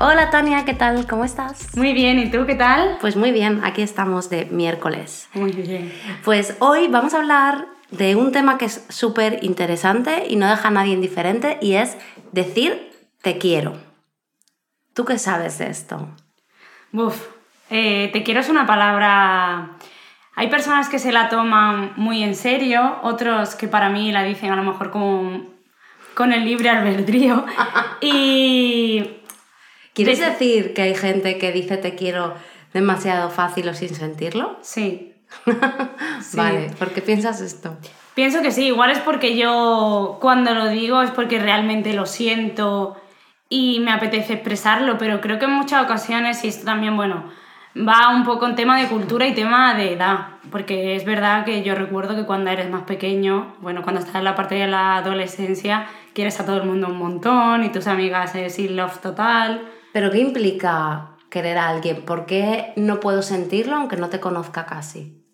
Hola Tania, ¿qué tal? ¿Cómo estás? Muy bien, ¿y tú qué tal? Pues muy bien, aquí estamos de miércoles. Muy bien. Pues hoy vamos a hablar de un tema que es súper interesante y no deja a nadie indiferente y es decir te quiero. ¿Tú qué sabes de esto? Uf, eh, te quiero es una palabra... Hay personas que se la toman muy en serio, otros que para mí la dicen a lo mejor como con el libre albedrío. y ¿Quieres decir que hay gente que dice te quiero demasiado fácil o sin sentirlo? Sí. Vale, ¿por qué piensas esto? Pienso que sí, igual es porque yo cuando lo digo es porque realmente lo siento y me apetece expresarlo, pero creo que en muchas ocasiones, y esto también, bueno, va un poco en tema de cultura y tema de edad, porque es verdad que yo recuerdo que cuando eres más pequeño, bueno, cuando estás en la parte de la adolescencia, quieres a todo el mundo un montón y tus amigas es in love total, ¿Pero qué implica querer a alguien? ¿Por qué no puedo sentirlo aunque no te conozca casi?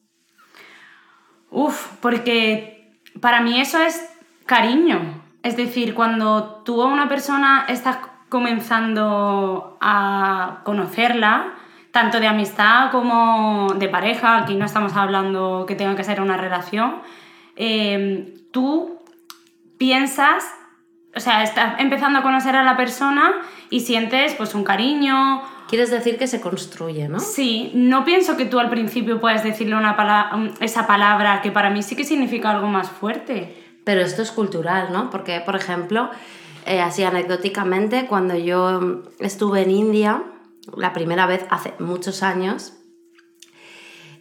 Uf, porque para mí eso es cariño. Es decir, cuando tú a una persona estás comenzando a conocerla, tanto de amistad como de pareja, aquí no estamos hablando que tenga que ser una relación, eh, tú piensas o sea, estás empezando a conocer a la persona y sientes pues un cariño. Quieres decir que se construye, ¿no? Sí, no pienso que tú al principio puedas decirle una esa palabra que para mí sí que significa algo más fuerte. Pero esto es cultural, ¿no? Porque, por ejemplo, eh, así anecdóticamente, cuando yo estuve en India, la primera vez hace muchos años,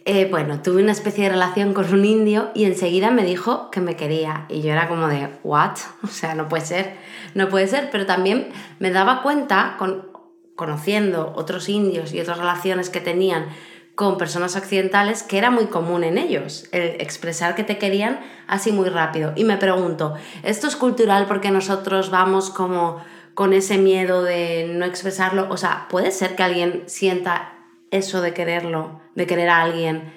eh, bueno, tuve una especie de relación con un indio y enseguida me dijo que me quería. Y yo era como de, ¿what? O sea, no puede ser, no puede ser. Pero también me daba cuenta, con, conociendo otros indios y otras relaciones que tenían con personas occidentales, que era muy común en ellos, el expresar que te querían así muy rápido. Y me pregunto, ¿esto es cultural porque nosotros vamos como con ese miedo de no expresarlo? O sea, ¿puede ser que alguien sienta eso de quererlo, de querer a alguien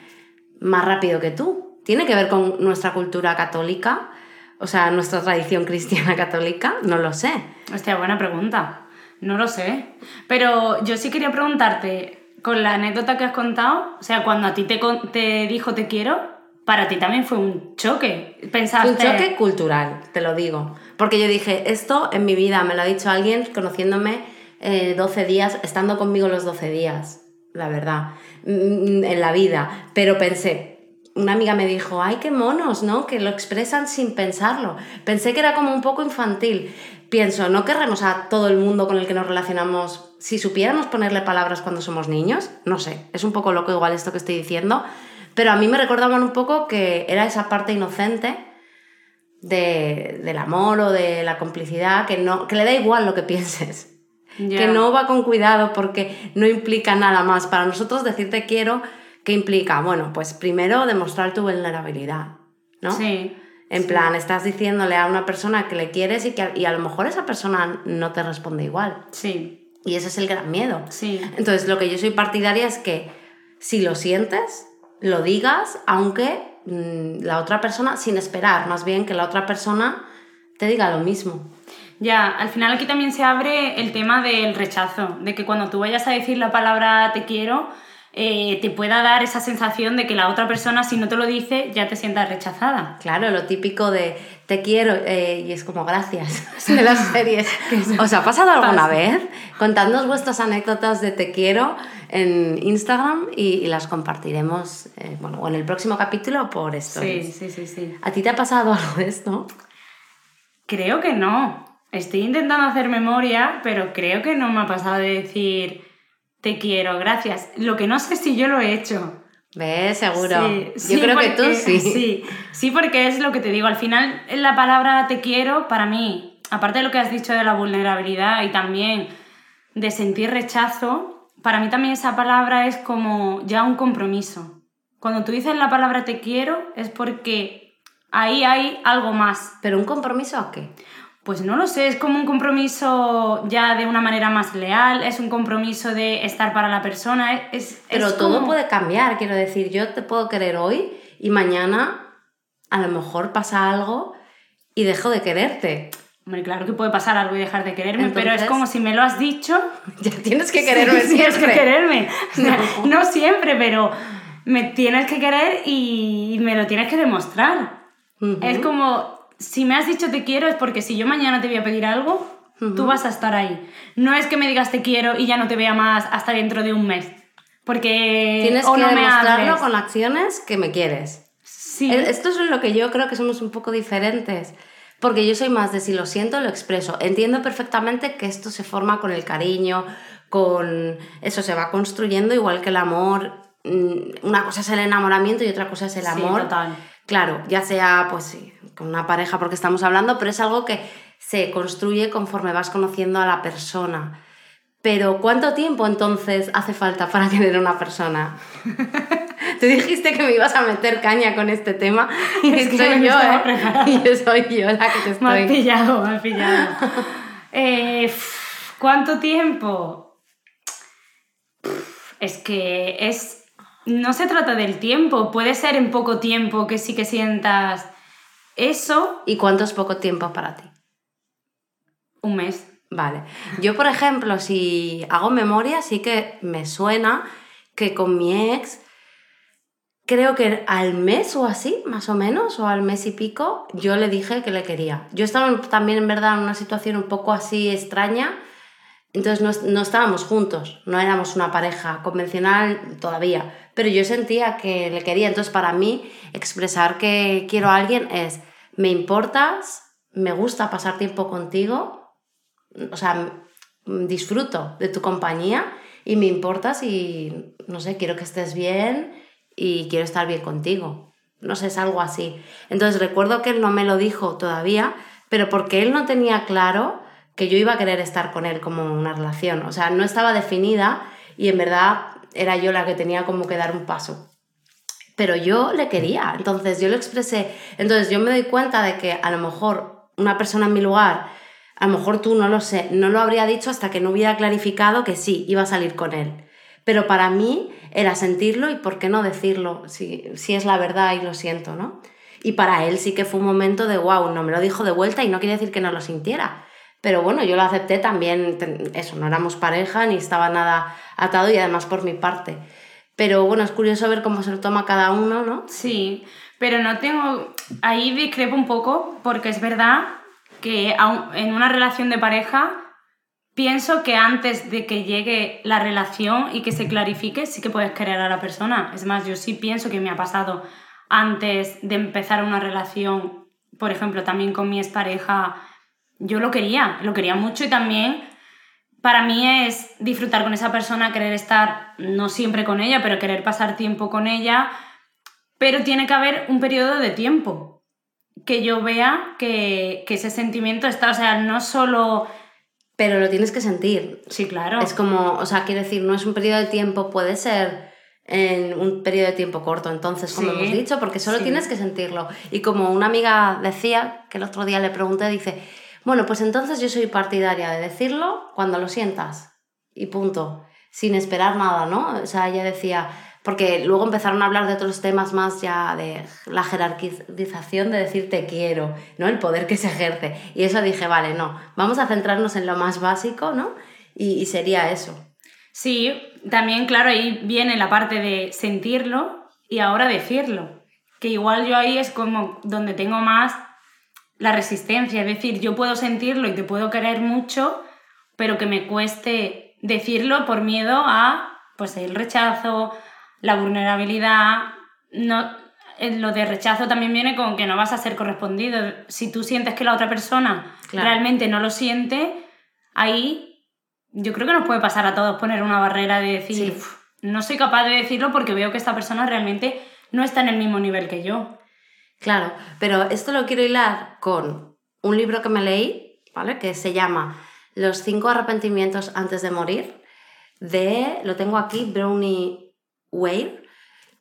más rápido que tú? ¿Tiene que ver con nuestra cultura católica? O sea, nuestra tradición cristiana católica, no lo sé. Hostia, buena pregunta. No lo sé. Pero yo sí quería preguntarte, con la anécdota que has contado, o sea, cuando a ti te, te dijo te quiero, para ti también fue un choque. Pensaste... Un choque cultural, te lo digo. Porque yo dije, esto en mi vida me lo ha dicho alguien conociéndome 12 eh, días, estando conmigo los 12 días la verdad, mm, en la vida. Pero pensé, una amiga me dijo, ay, qué monos, ¿no? Que lo expresan sin pensarlo. Pensé que era como un poco infantil. Pienso, ¿no querremos a todo el mundo con el que nos relacionamos si supiéramos ponerle palabras cuando somos niños? No sé, es un poco loco igual esto que estoy diciendo, pero a mí me recordaban un poco que era esa parte inocente del amor o de la complicidad, que, no, que le da igual lo que pienses que no va con cuidado porque no implica nada más. Para nosotros decirte quiero, ¿qué implica? Bueno, pues primero demostrar tu vulnerabilidad, ¿no? Sí. En plan, estás diciéndole a una persona que le quieres y que y a lo mejor esa persona no te responde igual. Sí. Y ese es el gran miedo. Sí. Entonces, lo que yo soy partidaria es que si lo sientes, lo digas, aunque mm, la otra persona, sin esperar, más bien que la otra persona te diga lo mismo. Ya, al final aquí también se abre el tema del rechazo, de que cuando tú vayas a decir la palabra te quiero, eh, te pueda dar esa sensación de que la otra persona, si no te lo dice, ya te sientas rechazada. Claro, lo típico de te quiero eh, y es como gracias de las series. ¿Os ha pasado alguna vez? Contadnos vuestras anécdotas de te quiero en Instagram y, las compartiremos eh, bueno, o en el próximo capítulo por esto. Sí, sí, sí, sí. ¿A ti te ha pasado algo de esto? Creo que no. Estoy intentando hacer memoria, pero creo que no me ha pasado de decir te quiero, gracias. Lo que no sé si yo lo he hecho. ¿Ves? Seguro. yo creo que tú sí. sí. Sí, porque es lo que te digo. Al final, la palabra te quiero, para mí, aparte de lo que has dicho de la vulnerabilidad y también de sentir rechazo, para mí también esa palabra es como ya un compromiso. Cuando tú dices la palabra te quiero es porque ahí hay algo más. ¿Pero un compromiso a qué? Pues no lo sé, es como un compromiso ya de una manera más leal, es un compromiso de estar para la persona. Es, Pero todo puede cambiar, quiero decir, yo te puedo querer hoy y mañana a lo mejor pasa algo y dejo de quererte. Hombre, claro que puede pasar algo y dejar de quererme, pero es como si me lo has dicho. Ya tienes que quererme siempre. Tienes que quererme. No. siempre, pero me tienes que querer y me lo tienes que demostrar. Es como, si me has dicho te quiero es porque si yo mañana te voy a pedir algo, tú vas a estar ahí. No es que me digas te quiero y ya no te vea más hasta dentro de un mes. Porque tienes que demostrarlo con acciones que me quieres. Sí. Esto es lo que yo creo que somos un poco diferentes. Porque yo soy más de si lo siento, lo expreso. Entiendo perfectamente que esto se forma con el cariño, con eso se va construyendo igual que el amor. Mm, una cosa es el enamoramiento y otra cosa es el amor. Sí, total. Claro, ya sea pues sí, con una pareja porque estamos hablando, pero es algo que se construye conforme vas conociendo a la persona. Pero ¿cuánto tiempo entonces hace falta para a una persona? Tú dijiste que me ibas a meter caña con este tema y es soy yo, ¿eh? Y soy yo la que te estoy... Me has pillado, me has pillado. Eh, ¿Cuánto tiempo? Es que es... No se trata del tiempo, puede ser en poco tiempo que sí que sientas eso. ¿Y cuánto es poco tiempo para ti? Un mes. Vale. Yo, por ejemplo, si hago memoria, sí que me suena que con mi ex, creo que al mes o así, más o menos, o al mes y pico, yo le dije que le quería. Yo estaba también, en verdad, en una situación un poco así extraña. Entonces no, no estábamos juntos, no éramos una pareja convencional todavía, pero yo sentía que le quería. Entonces para mí expresar que quiero a alguien es, me importas, me gusta pasar tiempo contigo, o sea, disfruto de tu compañía y me importas y, no sé, quiero que estés bien y quiero estar bien contigo. No sé, es algo así. Entonces recuerdo que él no me lo dijo todavía, pero porque él no tenía claro que yo iba a querer estar con él como una relación. O sea, no estaba definida y en verdad era yo la que tenía como que dar un paso. Pero yo le quería, entonces yo lo expresé. Entonces yo me doy cuenta de que a lo mejor una persona en mi lugar, a lo mejor tú no lo sé, no lo habría dicho hasta que no hubiera clarificado que sí, iba a salir con él. Pero para mí era sentirlo y por qué no decirlo, si, si es la verdad y lo siento, ¿no? Y para él sí que fue un momento de wow, no me lo dijo de vuelta y no quiere decir que no lo sintiera. Pero bueno, yo lo acepté también, eso, no éramos pareja ni estaba nada atado y además por mi parte. Pero bueno, es curioso ver cómo se lo toma cada uno, ¿no? Sí, pero no tengo. Ahí discrepo un poco porque es verdad que en una relación de pareja pienso que antes de que llegue la relación y que se clarifique, sí que puedes querer a la persona. Es más, yo sí pienso que me ha pasado antes de empezar una relación, por ejemplo, también con mi expareja yo lo quería, lo quería mucho y también para mí es disfrutar con esa persona, querer estar, no siempre con ella, pero querer pasar tiempo con ella, pero tiene que haber un periodo de tiempo que yo vea que, que ese sentimiento está, o sea, no solo... Pero lo tienes que sentir. Sí, claro. Es como, o sea, quiere decir, no es un periodo de tiempo, puede ser en un periodo de tiempo corto, entonces, como hemos dicho, porque solo tienes que sentirlo. Y como una amiga decía, que el otro día le pregunté, dice, bueno, pues entonces yo soy partidaria de decirlo cuando lo sientas y punto, sin esperar nada, ¿no? O sea, ella decía, porque luego empezaron a hablar de otros temas más ya de la jerarquización de decir te quiero, ¿no? El poder que se ejerce. Y eso dije, vale, no, vamos a centrarnos en lo más básico, ¿no? Y, sería eso. Sí, también, claro, ahí viene la parte de sentirlo y ahora decirlo. Que igual yo ahí es como donde tengo más la resistencia, es decir, yo puedo sentirlo y te puedo querer mucho, pero que me cueste decirlo por miedo a pues el rechazo, la vulnerabilidad, no eh, lo de rechazo también viene con que no vas a ser correspondido. Si tú sientes que la otra persona realmente no lo siente, ahí yo creo que nos puede pasar a todos poner una barrera de decir, no soy capaz de decirlo porque veo que esta persona realmente no está en el mismo nivel que yo. Claro, pero esto lo quiero hilar con un libro que me leí, ¿vale? Que se llama Los cinco arrepentimientos antes de morir, de, lo tengo aquí, Brownie Ware,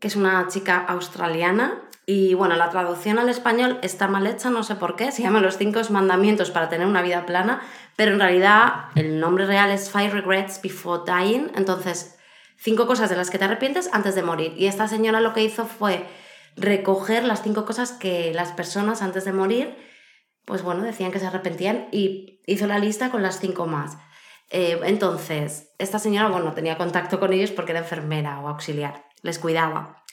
que es una chica australiana. Y bueno, la traducción al español está mal hecha, no sé por qué, se llama Los cinco mandamientos para tener una vida plana, pero en realidad el nombre real es Five Regrets Before Dying, entonces cinco cosas de las que te arrepientes antes de morir. Y esta señora lo que hizo fue recoger las cinco cosas que las personas antes de morir, pues bueno, decían que se arrepentían y hizo la lista con las cinco más. Eh, entonces, esta señora, bueno, tenía contacto con ellos porque era enfermera o auxiliar, les cuidaba.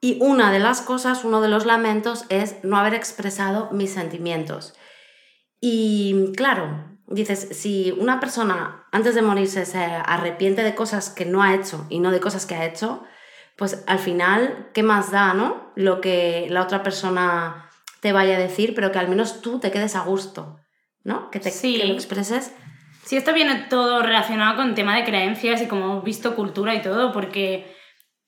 Y una de las cosas, uno de los lamentos es no haber expresado mis sentimientos. Y claro, dices, si una persona antes de morirse se arrepiente de cosas que no ha hecho y no de cosas que ha hecho, pues al final, ¿qué más da, no? Lo que la otra persona te vaya a decir, pero que al menos tú te quedes a gusto, ¿no? Que, te, Sí. que lo expreses. Sí, esto viene todo relacionado con el tema de creencias y como hemos visto cultura y todo, porque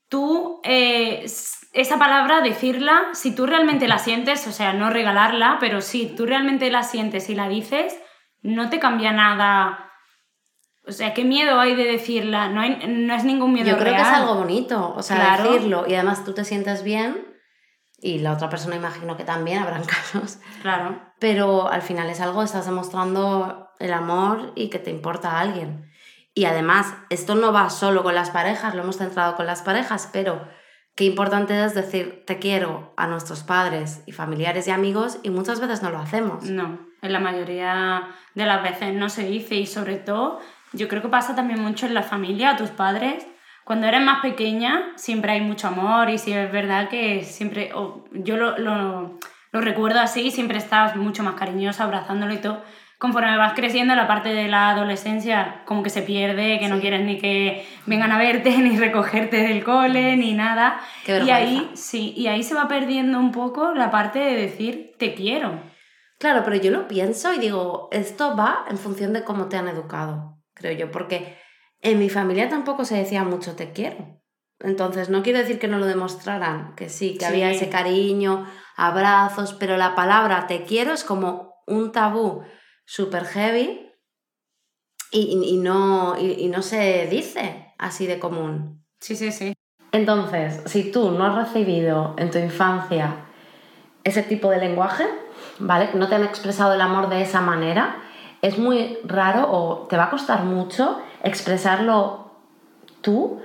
tú, eh, esa palabra, decirla, si tú realmente la sientes, o sea, no regalarla, pero si tú realmente la sientes y la dices, no te cambia nada. O sea, ¿qué miedo hay de decirla? No, hay, no es ningún miedo Yo creo que es real. algo bonito, o sea, Claro. decirlo y además tú te sientes bien y la otra persona imagino que también habrán casos, Claro. pero al final es algo, estás demostrando el amor y que te importa a alguien. Y además, esto no va solo con las parejas, lo hemos centrado con las parejas, pero qué importante es decir te quiero a nuestros padres y familiares y amigos y muchas veces no lo hacemos. No, en la mayoría de las veces no se dice y sobre todo yo creo que pasa también mucho en la familia, a tus padres. Cuando eres más pequeña siempre hay mucho amor y sí es verdad que siempre, o yo lo, lo, lo recuerdo así, siempre estás mucho más cariñosa, abrazándolo y todo. Conforme vas creciendo, la parte de la adolescencia como que se pierde, que no quieres ni que vengan a verte, ni recogerte del cole, ni nada. Qué y ahí, sí, y ahí se va perdiendo un poco la parte de decir te quiero. Claro, pero yo lo pienso y digo, esto va en función de cómo te han educado, creo yo, porque en mi familia tampoco se decía mucho te quiero. Entonces, no quiero decir que no lo demostraran, que sí, que Sí. había ese cariño, abrazos, pero la palabra te quiero es como un tabú súper heavy y, y- no, y- y no se dice así de común. Sí, sí, sí. Entonces, si tú no has recibido en tu infancia ese tipo de lenguaje, ¿vale? No te han expresado el amor de esa manera, es muy raro o te va a costar mucho expresarlo tú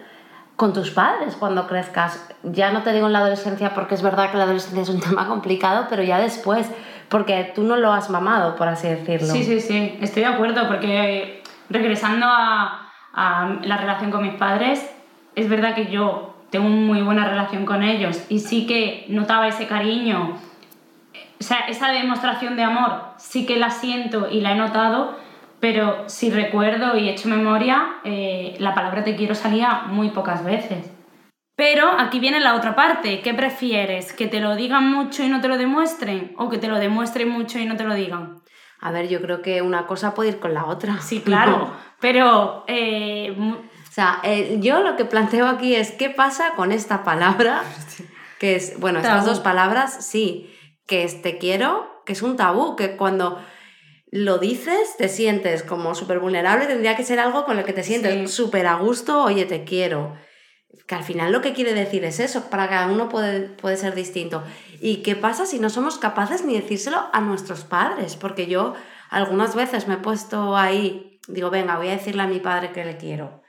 con tus padres cuando crezcas. Ya no te digo en la adolescencia porque es verdad que la adolescencia es un tema complicado, pero ya después, porque tú no lo has mamado, por así decirlo. Sí, sí, sí, estoy de acuerdo porque regresando a, a la relación con mis padres, es verdad que yo tengo muy buena relación con ellos y sí que notaba ese cariño, o sea, esa demostración de amor sí que la siento y la he notado, pero si recuerdo y echo memoria, eh, la palabra te quiero salía muy pocas veces. Pero aquí viene la otra parte. ¿Qué prefieres? ¿Que te lo digan mucho y no te lo demuestren? ¿O que te lo demuestren mucho y no te lo digan? A ver, yo creo que una cosa puede ir con la otra. Sí, claro. Pero eh, O sea, eh, yo lo que planteo aquí es qué pasa con esta palabra, que es, bueno, estas dos palabras, sí, que es te quiero, que es un tabú, que cuando lo dices te sientes como súper vulnerable, tendría que ser algo con el que te sientes Sí. súper a gusto, oye, te quiero. Que al final lo que quiere decir es eso, para cada uno puede, puede ser distinto. ¿Y qué pasa si no somos capaces ni decírselo a nuestros padres? Porque yo algunas veces me he puesto ahí, digo, venga, voy a decirle a mi padre que le quiero.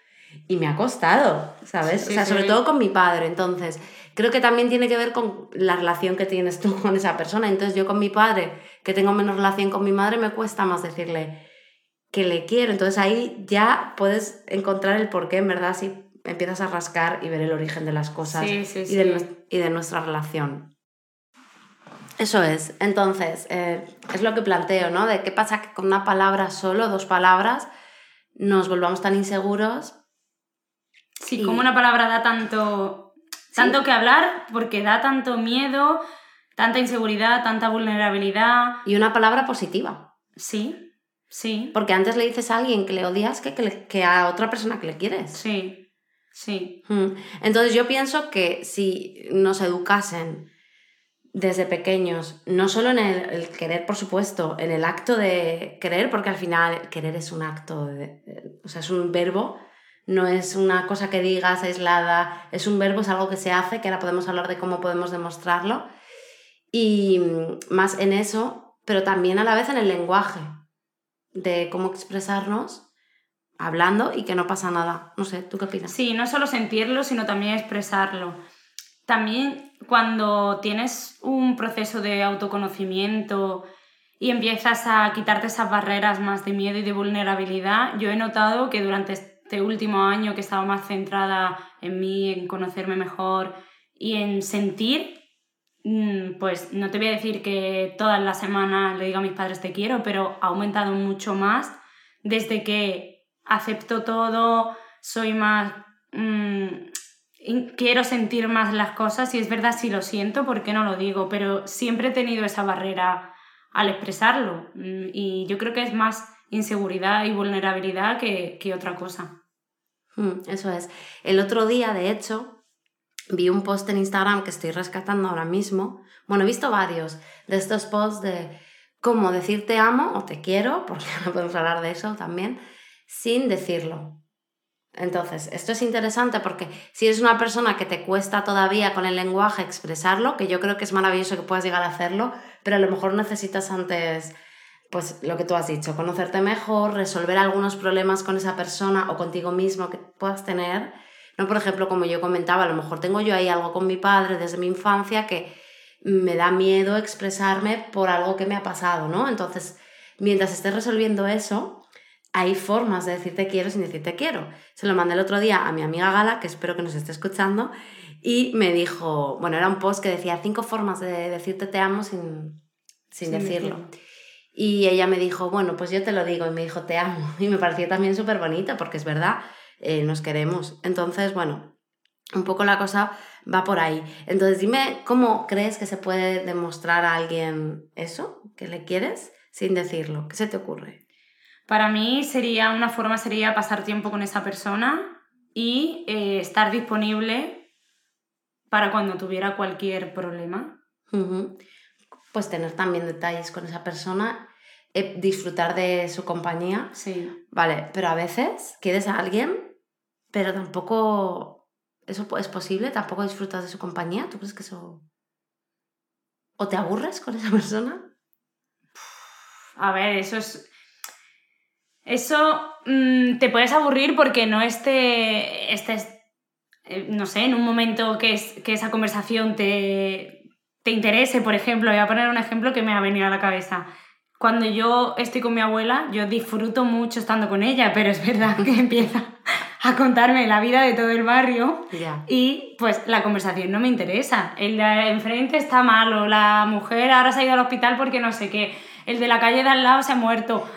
Y me ha costado, ¿sabes? Sí, o sea, sí. sobre todo con mi padre. Entonces, creo que también tiene que ver con la relación que tienes tú con esa persona. Entonces, yo con mi padre, que tengo menos relación con mi madre, me cuesta más decirle que le quiero. Entonces, ahí ya puedes encontrar el porqué, en verdad, si empiezas a rascar y ver el origen de las cosas de, y de nuestra relación. Eso es. Entonces, eh, es lo que planteo, ¿no? De qué pasa que con una palabra solo, dos palabras, nos volvamos tan inseguros sí, Y- como una palabra da tanto, tanto que hablar, porque da tanto miedo, tanta inseguridad, tanta vulnerabilidad. y una palabra positiva. Sí, sí, Porque antes le dices a alguien que le odias que, que, le- que a otra persona que le quieres. sí, sí. Mm. Entonces yo pienso que si nos educasen desde pequeños, no solo en el, el querer, por supuesto, en el acto de querer, porque al final querer es un acto, de- o sea, es un verbo, no es una cosa que digas aislada, es un verbo, es algo que se hace, que ahora podemos hablar de cómo podemos demostrarlo. Y más en eso, pero también a la vez en el lenguaje, de cómo expresarnos hablando y que no pasa nada. No sé, ¿tú qué opinas? Sí, no solo sentirlo, sino también expresarlo. También cuando tienes un proceso de autoconocimiento y empiezas a quitarte esas barreras más de miedo y de vulnerabilidad, yo he notado que durante este último año que he estado más centrada en mí, en conocerme mejor y en sentir, mm, pues no te voy a decir que todas las semanas le digo a mis padres te quiero, pero ha aumentado mucho más desde que acepto todo, soy más... Mm, quiero sentir más las cosas y es verdad si lo siento, ¿por qué no lo digo? Pero siempre he tenido esa barrera al expresarlo mm, y yo creo que es más inseguridad y vulnerabilidad que, otra cosa. Hmm, eso es. El otro día, de hecho, vi un post en Instagram que estoy rescatando ahora mismo. Bueno, he visto varios de estos posts de cómo decir te amo o te quiero, porque no podemos hablar de eso también, sin decirlo. Entonces, esto es interesante porque si eres una persona que te cuesta todavía con el lenguaje expresarlo, que yo creo que es maravilloso que puedas llegar a hacerlo, pero a lo mejor necesitas antes, pues lo que tú has dicho, conocerte mejor, resolver algunos problemas con esa persona o contigo mismo que puedas tener. No, por ejemplo, como yo comentaba, a lo mejor tengo yo ahí algo con mi padre desde mi infancia que me da miedo expresarme por algo que me ha pasado, ¿no? Entonces, mientras estés resolviendo eso, hay formas de decirte quiero sin decirte quiero. Se lo mandé el otro día a mi amiga Gala, que espero que nos esté escuchando, y me dijo, bueno, era un post que decía cinco formas de decirte te amo sin, sin, decirlo. Y ella me dijo, bueno, pues yo te lo digo, y me dijo te amo. Y me pareció también súper bonito, porque es verdad, eh, nos queremos. Entonces, bueno, un poco la cosa va por ahí. Entonces, dime, ¿cómo crees que se puede demostrar a alguien eso, que le quieres, sin decirlo? ¿Qué se te ocurre? Para mí sería una forma sería pasar tiempo con esa persona y eh, estar disponible para cuando tuviera cualquier problema. Pues tener también detalles con esa persona, eh, disfrutar de su compañía. Sí. Vale, pero a veces quieres a alguien, pero tampoco eso es posible, tampoco disfrutas de su compañía. ¿Tú crees que eso... ¿O te aburres con esa persona? A ver, eso es eso mm, te puedes aburrir porque no esté, estés, eh, no sé, en un momento que, es, que esa conversación te, te interese, por ejemplo. Voy a poner un ejemplo que me ha venido a la cabeza. Cuando yo estoy con mi abuela, yo disfruto mucho estando con ella, pero es verdad que empieza a contarme la vida de todo el barrio y pues la conversación no me interesa. El de enfrente está malo, la mujer ahora se ha ido al hospital porque no sé qué, el de la calle de al lado se ha muerto.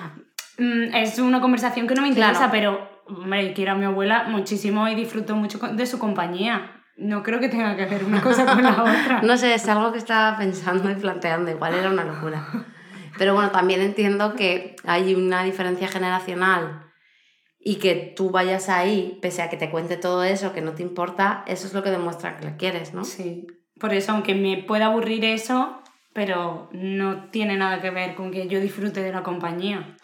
Mm, es una conversación que no me interesa, pero hombre, quiero a mi abuela muchísimo y disfruto mucho de su compañía. No creo que tenga que hacer una cosa con la otra. no sé, es algo que estaba pensando y planteando, igual era una locura. Pero bueno, también entiendo que hay una diferencia generacional y que tú vayas ahí, pese a que te cuente todo eso, que no te importa, eso es lo que demuestra que la quieres, ¿no? Sí. Por eso, aunque me pueda aburrir eso, pero no tiene nada que ver con que yo disfrute de la compañía.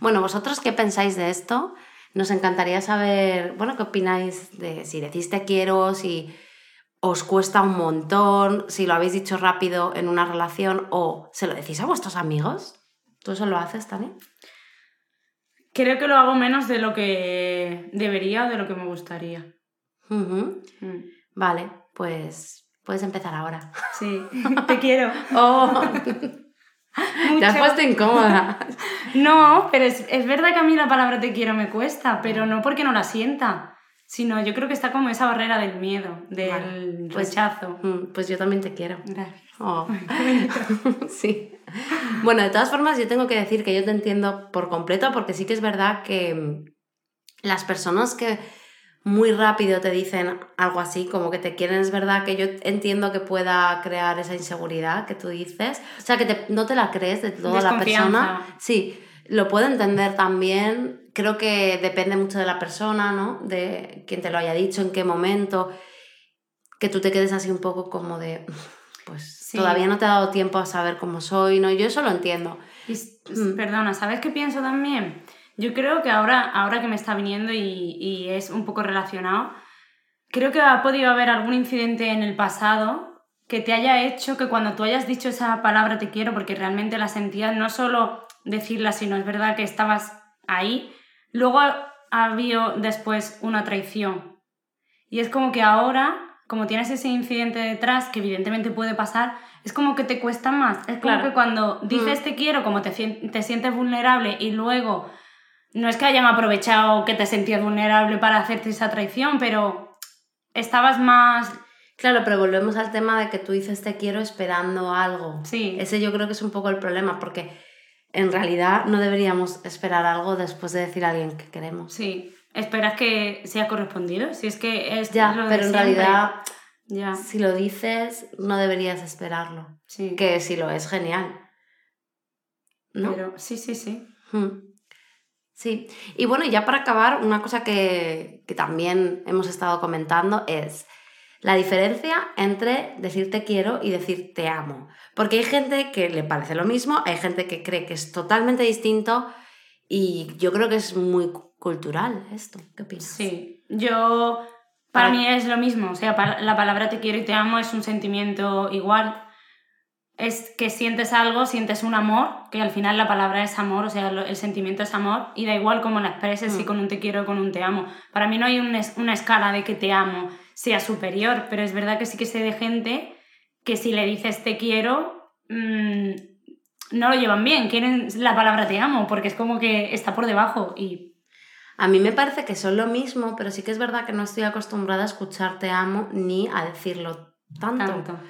Bueno, ¿vosotros qué pensáis de esto? Nos encantaría saber, bueno, qué opináis de si decís te quiero, si os cuesta un montón, si lo habéis dicho rápido en una relación o se lo decís a vuestros amigos. ¿Tú eso lo haces, Tani? Creo que lo hago menos de lo que debería o de lo que me gustaría. Mm. Vale, pues Puedes empezar ahora. Sí, te quiero. Oh. Te has puesto incómoda. No, pero es, es, verdad que a mí la palabra te quiero me cuesta, pero no porque no la sienta, sino yo creo que está como esa barrera del miedo, del pues, rechazo. Mm, pues yo también te quiero. Gracias. Oh. sí. Bueno, de todas formas, yo tengo que decir que yo te entiendo por completo, porque sí que es verdad que las personas que muy rápido te dicen algo así, como que te quieren, es verdad que yo entiendo que pueda crear esa inseguridad que tú dices. O sea, que no te la crees de toda la persona. Sí, lo puedo entender también. Creo que depende mucho de la persona, ¿no? De quién te lo haya dicho, en qué momento. Que tú te quedes así un poco como de, pues todavía no te ha dado tiempo a saber cómo soy, ¿no? Yo eso lo entiendo. Mm. Perdona, ¿sabes qué pienso también? Yo creo que ahora, ahora que me está viniendo y, y es un poco relacionado, creo que ha podido haber algún incidente en el pasado que te haya hecho que cuando tú hayas dicho esa palabra te quiero, porque realmente la sentías, no solo decirla, sino es verdad que estabas ahí, luego ha habido después una traición. Y es como que ahora, como tienes ese incidente detrás, que evidentemente puede pasar, es como que te cuesta más. Es como Claro. que cuando dices Mm. te quiero, como te, te sientes vulnerable y luego no es que hayan aprovechado que te sentías vulnerable para hacerte esa traición, pero estabas más... Claro, pero volvemos al tema de que tú dices te quiero esperando algo. Sí. Ese yo creo que es un poco el problema, porque en realidad no deberíamos esperar algo después de decir a alguien que queremos. Sí, esperas que sea correspondido, si es que es Ya, lo de pero en siempre. realidad, Ya, si lo dices, no deberías esperarlo. sí. Que si lo es, genial. ¿No? Pero sí, sí, sí. Mm. Sí, y bueno, ya para acabar, una cosa que, que también hemos estado comentando es la diferencia entre decir te quiero y decir te amo. Porque hay gente que le parece lo mismo, hay gente que cree que es totalmente distinto y yo creo que es muy cu- cultural esto. ¿Qué opinas? Sí, yo, para Para- mí es lo mismo, o sea, la palabra te quiero y te amo es un sentimiento igual. Es que sientes algo, sientes un amor, que al final la palabra es amor, o sea, el sentimiento es amor, y da igual cómo la expreses, si Mm. con un te quiero o con un te amo. Para mí no hay un una escala de que te amo sea superior, pero es verdad que sí que sé de gente que si le dices te quiero, mm, no lo llevan bien, quieren la palabra te amo, porque es como que está por debajo y A mí me parece que son lo mismo, pero sí que es verdad que no estoy acostumbrada a escuchar te amo ni a decirlo tanto. tanto.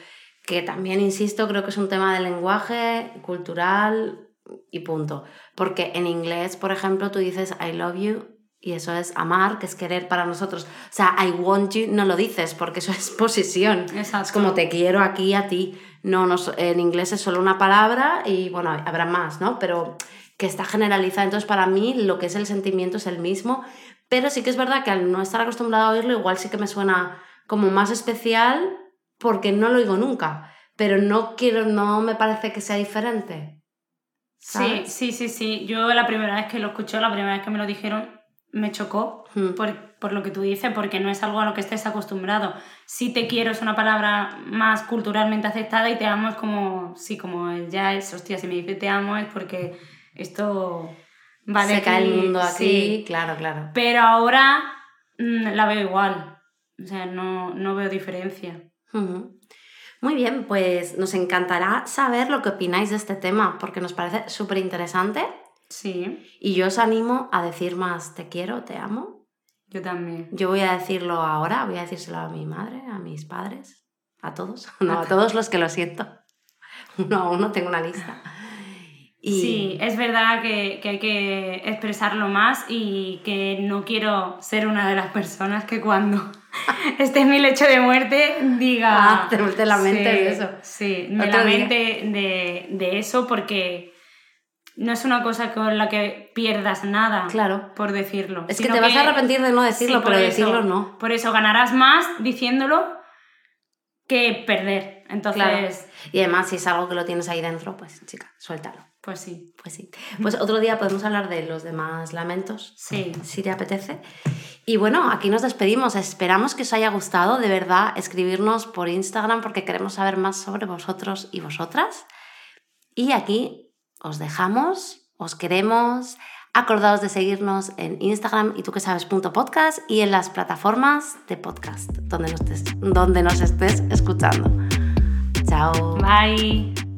Que también, insisto, creo que es un tema de lenguaje, cultural y punto. Porque en inglés, por ejemplo, tú dices I love you y eso es amar, que es querer para nosotros. O sea, I want you no lo dices porque eso es posesión. Exacto. Es como te quiero aquí a ti. No, no, en inglés es solo una palabra y bueno, habrá más, ¿no? Pero que está generalizada. Entonces, para mí, lo que es el sentimiento es el mismo. Pero sí que es verdad que al no estar acostumbrada a oírlo, igual sí que me suena como más especial porque no lo oigo nunca. Pero no quiero, no me parece que sea diferente. Sí, ¿sabes? sí, sí, sí. Yo la primera vez que lo escuché, la primera vez que me lo dijeron, me chocó Mm. por, por lo que tú dices, porque no es algo a lo que estés acostumbrado. Sí te quiero es una palabra más culturalmente aceptada y te amo es como, sí, como ya es, hostia, si me dice te amo es porque esto va de Se cae el mundo aquí, sí. claro, claro. Pero ahora mm, la veo igual. O sea, no, no veo diferencia. Muy bien, pues nos encantará saber lo que opináis de este tema, porque nos parece súper interesante Sí, y yo os animo a decir más te quiero, te amo. yo también. Yo voy a decirlo ahora, voy a decírselo a mi madre, a mis padres, a todos, no, a todos los que lo siento. Uno a uno tengo una lista. Y Sí, es verdad que, que hay que expresarlo más y que no quiero ser una de las personas que cuando esté en mi lecho de muerte diga... Ah, te mete la mente Sí, de eso. Sí, me Otro la día. mente de, de eso porque no es una cosa con la que pierdas nada, Claro. por decirlo. Es que te vas a arrepentir de no decirlo, Sí, pero eso. decirlo no. Por eso ganarás más diciéndolo que perder. Entonces, Claro. Y además, si es algo que lo tienes ahí dentro, pues chica, suéltalo. pues sí. Pues sí. Pues otro día podemos hablar de los demás lamentos, Sí. si te apetece. Y bueno, aquí nos despedimos. Esperamos que os haya gustado, de verdad, escribirnos por Instagram porque queremos saber más sobre vosotros y vosotras. Y aquí os dejamos, os queremos. Acordaos de seguirnos en Instagram y tú que sabes podcast y en las plataformas de podcast donde nos estés, donde nos estés escuchando. Chao. Bye.